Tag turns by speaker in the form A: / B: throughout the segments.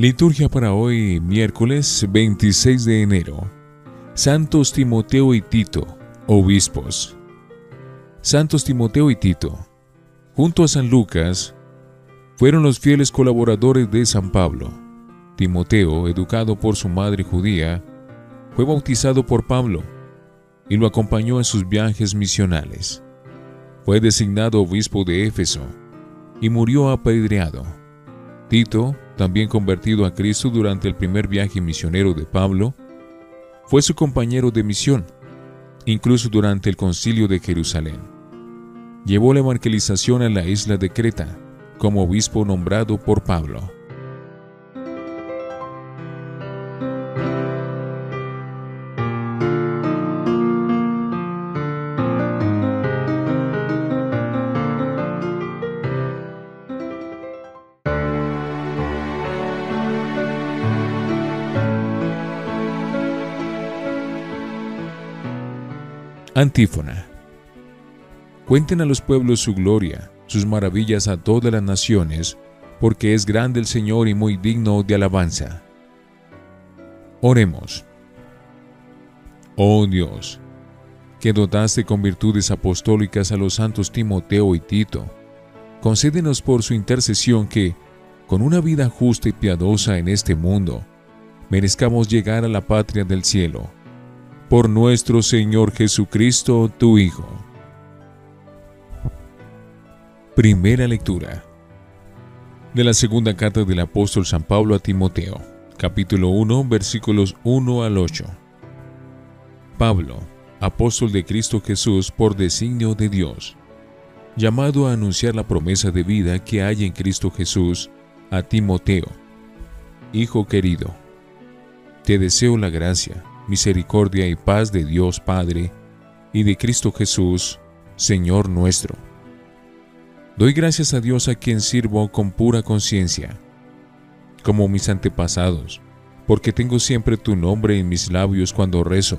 A: Liturgia para hoy, miércoles 26 de enero. Santos Timoteo y Tito, obispos. Santos Timoteo y Tito, junto a San Lucas, fueron los fieles colaboradores de San Pablo. Timoteo, educado por su madre judía, fue bautizado por Pablo y lo acompañó en sus viajes misionales. Fue designado obispo de Éfeso y murió apedreado. Tito, también convertido a Cristo durante el primer viaje misionero de Pablo, fue su compañero de misión, incluso durante el concilio de Jerusalén. Llevó la evangelización a la isla de Creta, como obispo nombrado por Pablo. Antífona. Cuenten a los pueblos su gloria, sus maravillas a todas las naciones, porque es grande el Señor y muy digno de alabanza. Oremos. Oh Dios, que dotaste con virtudes apostólicas a los santos Timoteo y Tito, concédenos por su intercesión que, con una vida justa y piadosa en este mundo, merezcamos llegar a la patria del cielo por nuestro Señor Jesucristo, tu Hijo. Primera lectura de la segunda carta del apóstol San Pablo a Timoteo, capítulo 1, versículos 1 al 8. Pablo, apóstol de Cristo Jesús por designio de Dios, llamado a anunciar la promesa de vida que hay en Cristo Jesús a Timoteo, Hijo querido. Te deseo la gracia misericordia y paz de Dios Padre y de Cristo Jesús, Señor nuestro. Doy gracias a Dios a quien sirvo con pura conciencia, como mis antepasados, porque tengo siempre tu nombre en mis labios cuando rezo,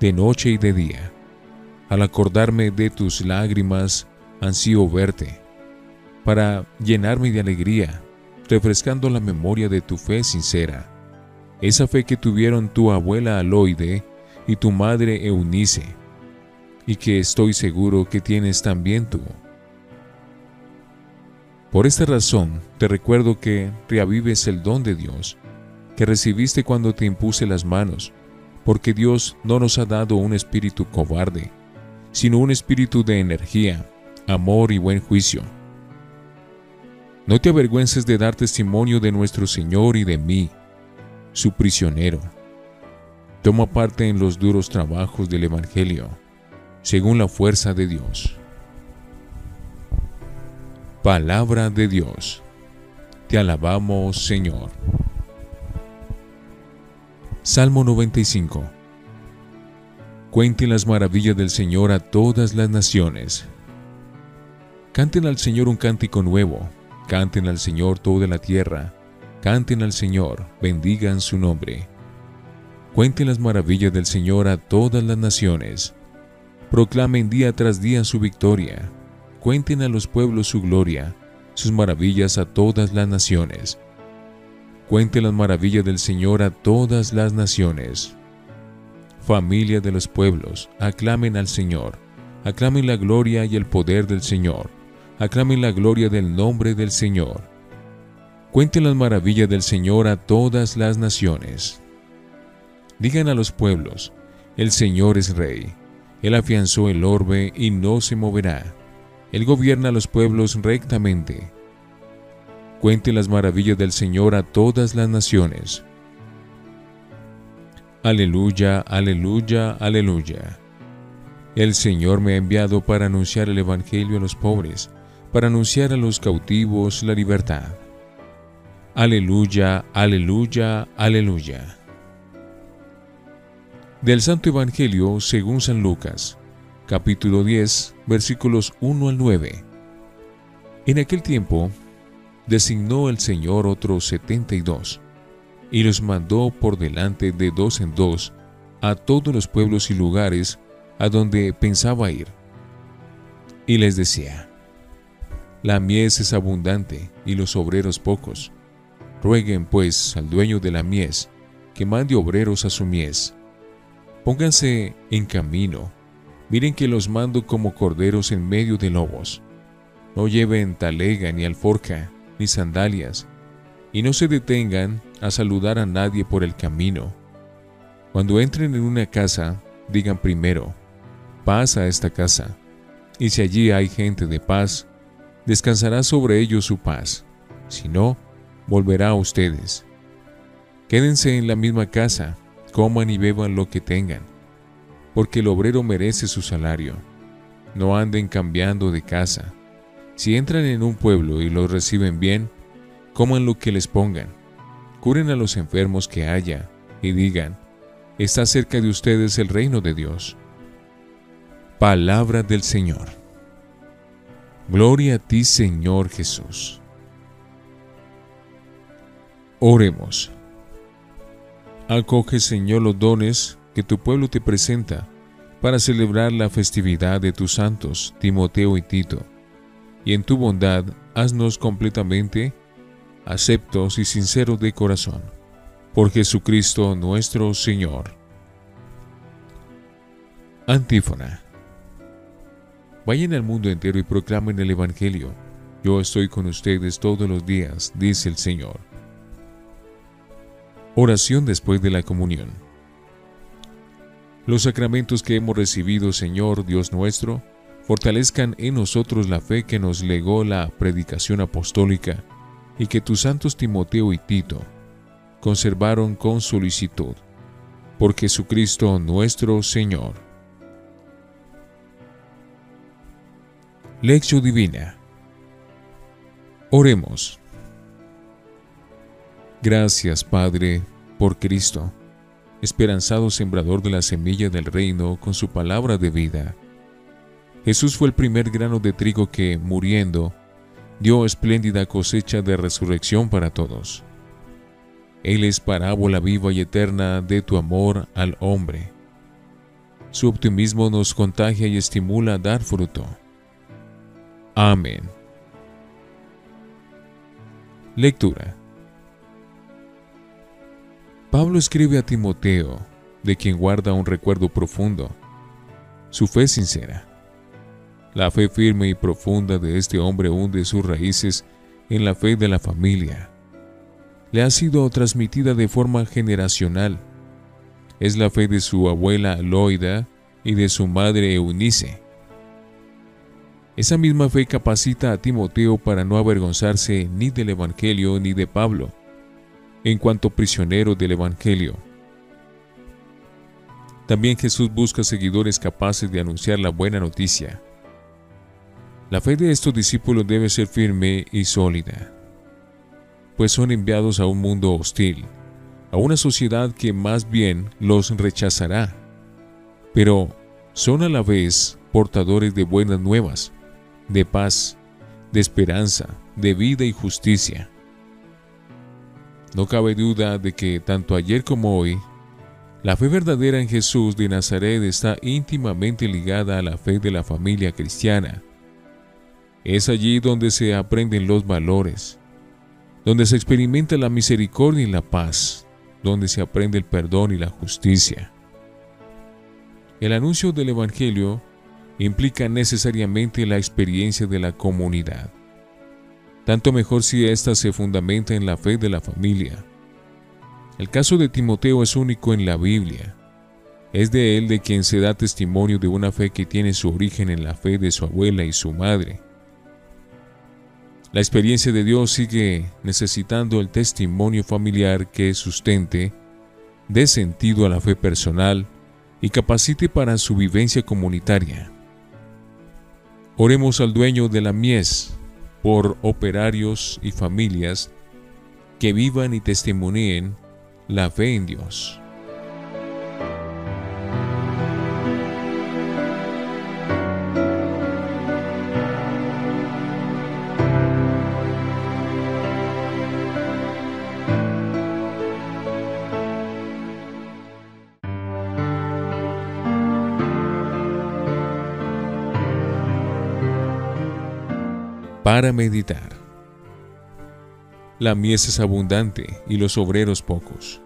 A: de noche y de día. Al acordarme de tus lágrimas, ansío verte, para llenarme de alegría, refrescando la memoria de tu fe sincera esa fe que tuvieron tu abuela Aloide y tu madre Eunice, y que estoy seguro que tienes también tú. Por esta razón te recuerdo que reavives el don de Dios, que recibiste cuando te impuse las manos, porque Dios no nos ha dado un espíritu cobarde, sino un espíritu de energía, amor y buen juicio. No te avergüences de dar testimonio de nuestro Señor y de mí, su prisionero. Toma parte en los duros trabajos del Evangelio, según la fuerza de Dios. Palabra de Dios. Te alabamos, Señor. Salmo 95. Cuenten las maravillas del Señor a todas las naciones. Canten al Señor un cántico nuevo, canten al Señor toda la tierra Canten al Señor, bendigan su nombre. Cuenten las maravillas del Señor a todas las naciones. Proclamen día tras día su victoria. Cuenten a los pueblos su gloria, sus maravillas a todas las naciones. Cuenten las maravillas del Señor a todas las naciones. Familia de los pueblos, aclamen al Señor. Aclamen la gloria y el poder del Señor. Aclamen la gloria del nombre del Señor. Cuenten las maravillas del Señor a todas las naciones. Digan a los pueblos, el Señor es Rey. Él afianzó el orbe y no se moverá. Él gobierna a los pueblos rectamente. Cuenten las maravillas del Señor a todas las naciones. Aleluya, aleluya, aleluya. El Señor me ha enviado para anunciar el Evangelio a los pobres, para anunciar a los cautivos la libertad Aleluya, aleluya, aleluya. Del Santo Evangelio según San Lucas, capítulo 10, versículos 1 al 9. En aquel tiempo, designó el Señor otros setenta y dos, y los mandó por delante de dos en dos a todos los pueblos y lugares a donde pensaba ir. Y les decía, La mies es abundante y los obreros pocos Rueguen, pues, al dueño de la mies que mande obreros a su mies. Pónganse en camino. Miren que los mando como corderos en medio de lobos. No lleven talega ni alforja, ni sandalias, y no se detengan a saludar a nadie por el camino. Cuando entren en una casa, digan primero, paz a esta casa, y si allí hay gente de paz, descansará sobre ellos su paz, si no, volverá a ustedes. Quédense en la misma casa, coman y beban lo que tengan, porque el obrero merece su salario. No anden cambiando de casa. Si entran en un pueblo y los reciben bien, coman lo que les pongan, curen a los enfermos que haya, y digan, está cerca de ustedes el reino de Dios. Palabra del Señor. Gloria a ti, Señor Jesús. Oremos. Acoge, Señor, los dones que tu pueblo te presenta para celebrar la festividad de tus santos, Timoteo y Tito, y en tu bondad haznos completamente aceptos y sinceros de corazón. Por Jesucristo nuestro Señor. Antífona. Vayan al mundo entero y proclamen el Evangelio. Yo estoy con ustedes todos los días, dice el Señor. Oración después de la comunión. Los sacramentos que hemos recibido, Señor Dios nuestro, fortalezcan en nosotros la fe que nos legó la predicación apostólica y que tus santos Timoteo y Tito conservaron con solicitud. Por Jesucristo nuestro Señor. Lección Divina. Oremos. Gracias, Padre, por Cristo, esperanzado sembrador de la semilla del reino con su palabra de vida. Jesús fue el primer grano de trigo que, muriendo, dio espléndida cosecha de resurrección para todos. Él es parábola viva y eterna de tu amor al hombre. Su optimismo nos contagia y estimula a dar fruto. Amén. Lectura Pablo escribe a Timoteo, de quien guarda un recuerdo profundo, su fe sincera. La fe firme y profunda de este hombre hunde sus raíces en la fe de la familia. Le ha sido transmitida de forma generacional. Es la fe de su abuela Loida y de su madre Eunice. Esa misma fe capacita a Timoteo para no avergonzarse ni del Evangelio ni de Pablo en cuanto prisionero del Evangelio. También Jesús busca seguidores capaces de anunciar la buena noticia. La fe de estos discípulos debe ser firme y sólida, pues son enviados a un mundo hostil, a una sociedad que más bien los rechazará, pero son a la vez portadores de buenas nuevas, de paz, de esperanza, de vida y justicia. No cabe duda de que tanto ayer como hoy, la fe verdadera en Jesús de Nazaret está íntimamente ligada a la fe de la familia cristiana. Es allí donde se aprenden los valores, donde se experimenta la misericordia y la paz, donde se aprende el perdón y la justicia. El anuncio del Evangelio implica necesariamente la experiencia de la comunidad tanto mejor si ésta se fundamenta en la fe de la familia. El caso de Timoteo es único en la Biblia. Es de él de quien se da testimonio de una fe que tiene su origen en la fe de su abuela y su madre. La experiencia de Dios sigue necesitando el testimonio familiar que sustente, dé sentido a la fe personal y capacite para su vivencia comunitaria. Oremos al dueño de la mies, por operarios y familias que vivan y testimonien la fe en Dios. Para meditar. la mies es abundante y los obreros pocos.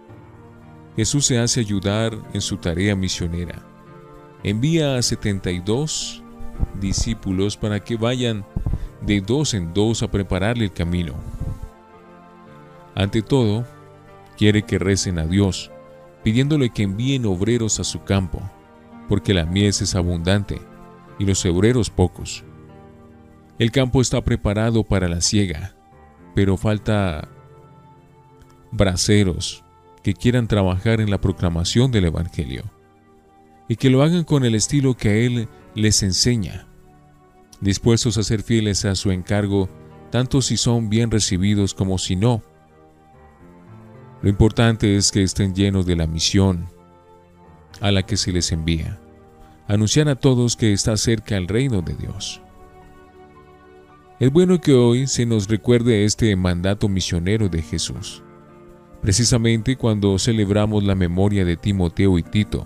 A: Jesús se hace ayudar en su tarea misionera. Envía a 72 discípulos para que vayan de dos en dos a prepararle el camino. Ante todo, quiere que recen a Dios, pidiéndole que envíen obreros a su campo, porque la mies es abundante y los obreros pocos. El campo está preparado para la siega, pero falta braceros que quieran trabajar en la proclamación del Evangelio y que lo hagan con el estilo que a Él les enseña, dispuestos a ser fieles a su encargo, tanto si son bien recibidos como si no. Lo importante es que estén llenos de la misión a la que se les envía, anunciar a todos que está cerca el reino de Dios. Es bueno que hoy se nos recuerde este mandato misionero de Jesús, precisamente cuando celebramos la memoria de Timoteo y Tito,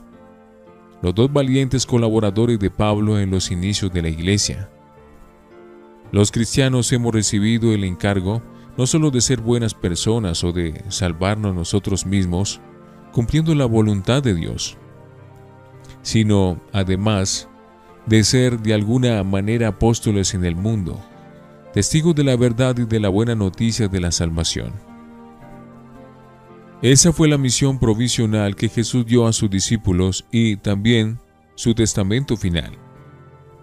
A: los dos valientes colaboradores de Pablo en los inicios de la iglesia. Los cristianos hemos recibido el encargo no solo de ser buenas personas o de salvarnos nosotros mismos, cumpliendo la voluntad de Dios, sino además de ser de alguna manera apóstoles en el mundo, testigos de la verdad y de la buena noticia de la salvación. Esa fue la misión provisional que Jesús dio a sus discípulos y también su testamento final.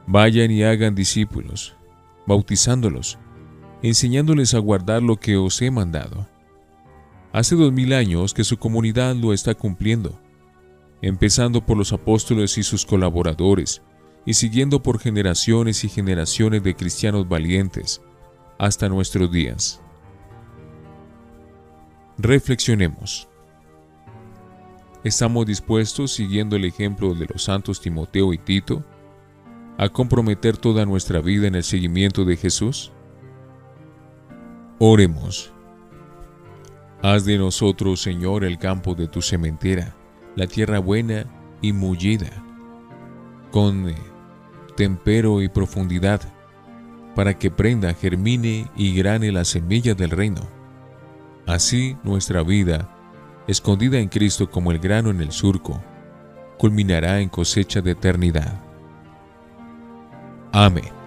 A: Vayan y hagan discípulos, bautizándolos, enseñándoles a guardar lo que os he mandado. Hace dos mil años que su comunidad lo está cumpliendo, empezando por los apóstoles y sus colaboradores, y siguiendo por generaciones y generaciones de cristianos valientes hasta nuestros días. Reflexionemos. ¿Estamos dispuestos, siguiendo el ejemplo de los santos Timoteo y Tito, a comprometer toda nuestra vida en el seguimiento de Jesús? Oremos. Haz de nosotros, Señor, el campo de tu cementera, la tierra buena y mullida, con tempero y profundidad, para que prenda, germine y grane la semilla del reino. Así nuestra vida, escondida en Cristo como el grano en el surco, culminará en cosecha de eternidad. Amén.